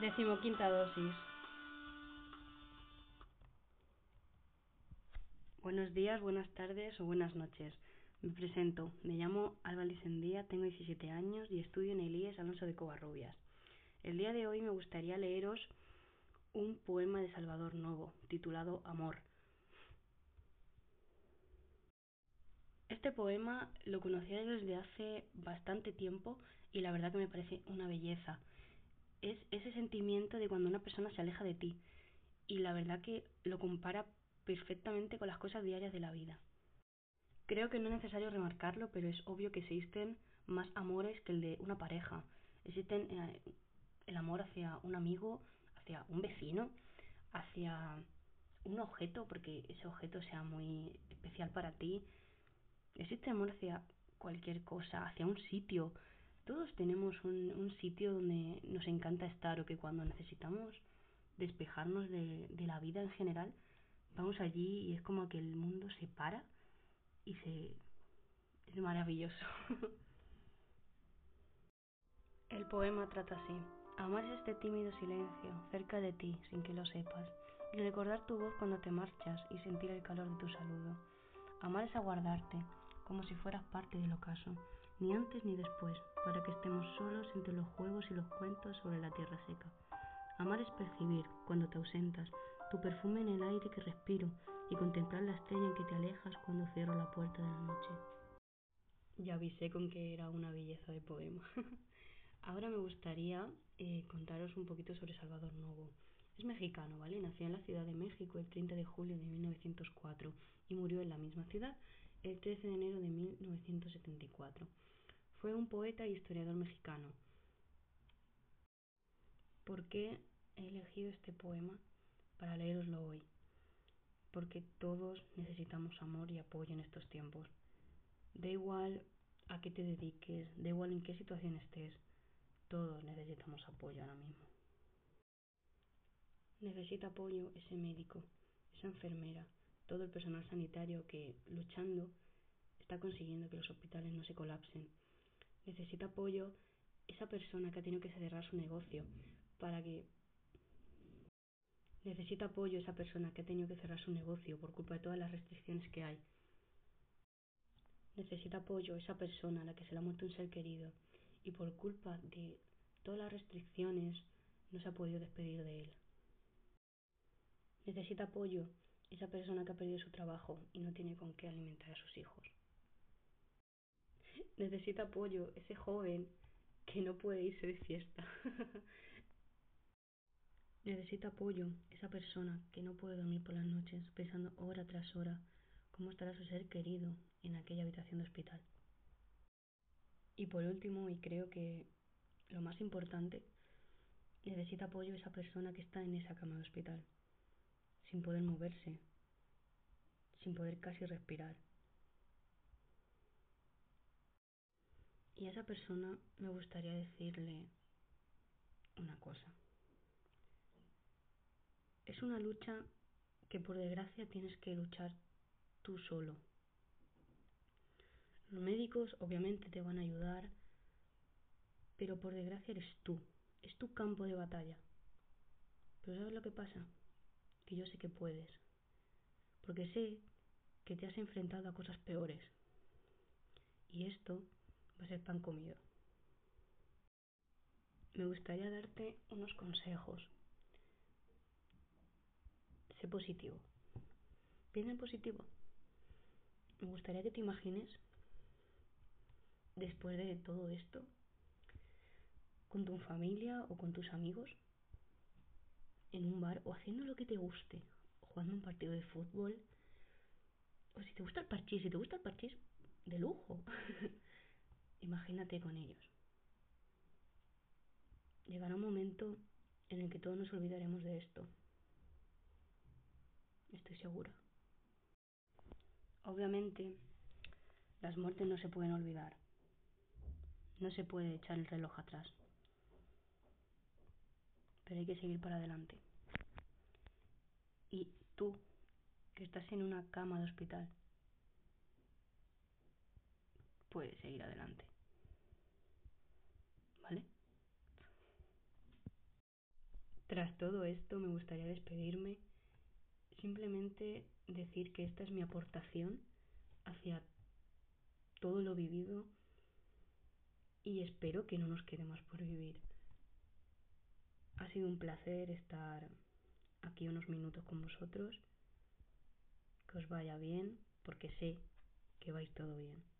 Decimoquinta dosis. Buenos días, buenas tardes o buenas noches. Me presento, me llamo Alba Lisendía, tengo 17 años y estudio en el IES Alonso de Covarrubias. El día de hoy me gustaría leeros un poema de Salvador Novo, titulado Amor. Este poema lo conocía desde hace bastante tiempo y la verdad que me parece una belleza. Es ese sentimiento de cuando una persona se aleja de ti y la verdad que lo compara perfectamente con las cosas diarias de la vida. Creo que no es necesario remarcarlo, pero es obvio que existen más amores que el de una pareja. Existen eh, el amor hacia un amigo, hacia un vecino, hacia un objeto, porque ese objeto sea muy especial para ti. Existe amor hacia cualquier cosa, hacia un sitio. Todos tenemos un, sitio donde nos encanta estar o que cuando necesitamos despejarnos de, de la vida en general, vamos allí y es como que el mundo se para y se... es maravilloso. el poema trata así. Amar es este tímido silencio, cerca de ti, sin que lo sepas, y recordar tu voz cuando te marchas y sentir el calor de tu saludo. Amar es aguardarte, como si fueras parte del ocaso, ni antes ni después, para que estemos solos entre los juegos y los cuentos sobre la tierra seca. Amar es percibir, cuando te ausentas, tu perfume en el aire que respiro y contemplar la estrella en que te alejas cuando cierro la puerta de la noche. Ya avisé con que era una belleza de poema. Ahora me gustaría eh, contaros un poquito sobre Salvador Novo. Es mexicano, ¿vale? Nació en la Ciudad de México el 30 de julio de 1904 y murió en la misma ciudad el 13 de enero de 1974. Fue un poeta y historiador mexicano. ¿Por qué he elegido este poema para leeroslo hoy? Porque todos necesitamos amor y apoyo en estos tiempos. Da igual a qué te dediques, da igual en qué situación estés, todos necesitamos apoyo ahora mismo. Necesita apoyo ese médico, esa enfermera, todo el personal sanitario que, luchando, está consiguiendo que los hospitales no se colapsen. Necesita apoyo esa persona que ha tenido que cerrar su negocio para que necesita apoyo esa persona que ha tenido que cerrar su negocio por culpa de todas las restricciones que hay. Necesita apoyo esa persona a la que se le ha muerto un ser querido y por culpa de todas las restricciones no se ha podido despedir de él. Necesita apoyo esa persona que ha perdido su trabajo y no tiene con qué alimentar a sus hijos. Necesita apoyo ese joven que no puede irse de fiesta. Necesita apoyo esa persona que no puede dormir por las noches pensando hora tras hora cómo estará su ser querido en aquella habitación de hospital. Y por último, y creo que lo más importante, necesita apoyo esa persona que está en esa cama de hospital, sin poder moverse, sin poder casi respirar. Y a esa persona me gustaría decirle una cosa. Es una lucha que por desgracia tienes que luchar tú solo. Los médicos obviamente te van a ayudar, pero por desgracia eres tú, es tu campo de batalla. Pero ¿sabes lo que pasa? Que yo sé que puedes, porque sé que te has enfrentado a cosas peores. Y esto va a ser pan comido. Me gustaría darte unos consejos. Sé positivo. Piensa en positivo. Me gustaría que te imagines, después de todo esto, con tu familia o con tus amigos, en un bar o haciendo lo que te guste, jugando un partido de fútbol, o si te gusta el parchís, si te gusta el parchís, de lujo. Imagínate con ellos. Llegará un momento en el que todos nos olvidaremos de esto. Estoy segura. Obviamente, las muertes no se pueden olvidar. No se puede echar el reloj atrás. Pero hay que seguir para adelante. Y tú, que estás en una cama de hospital, puedes seguir adelante. ¿Vale? Tras todo esto me gustaría despedirme, simplemente decir que esta es mi aportación hacia todo lo vivido y espero que no nos quede más por vivir. Sido un placer estar aquí unos minutos con vosotros. Que os vaya bien, porque sé que vais todo bien.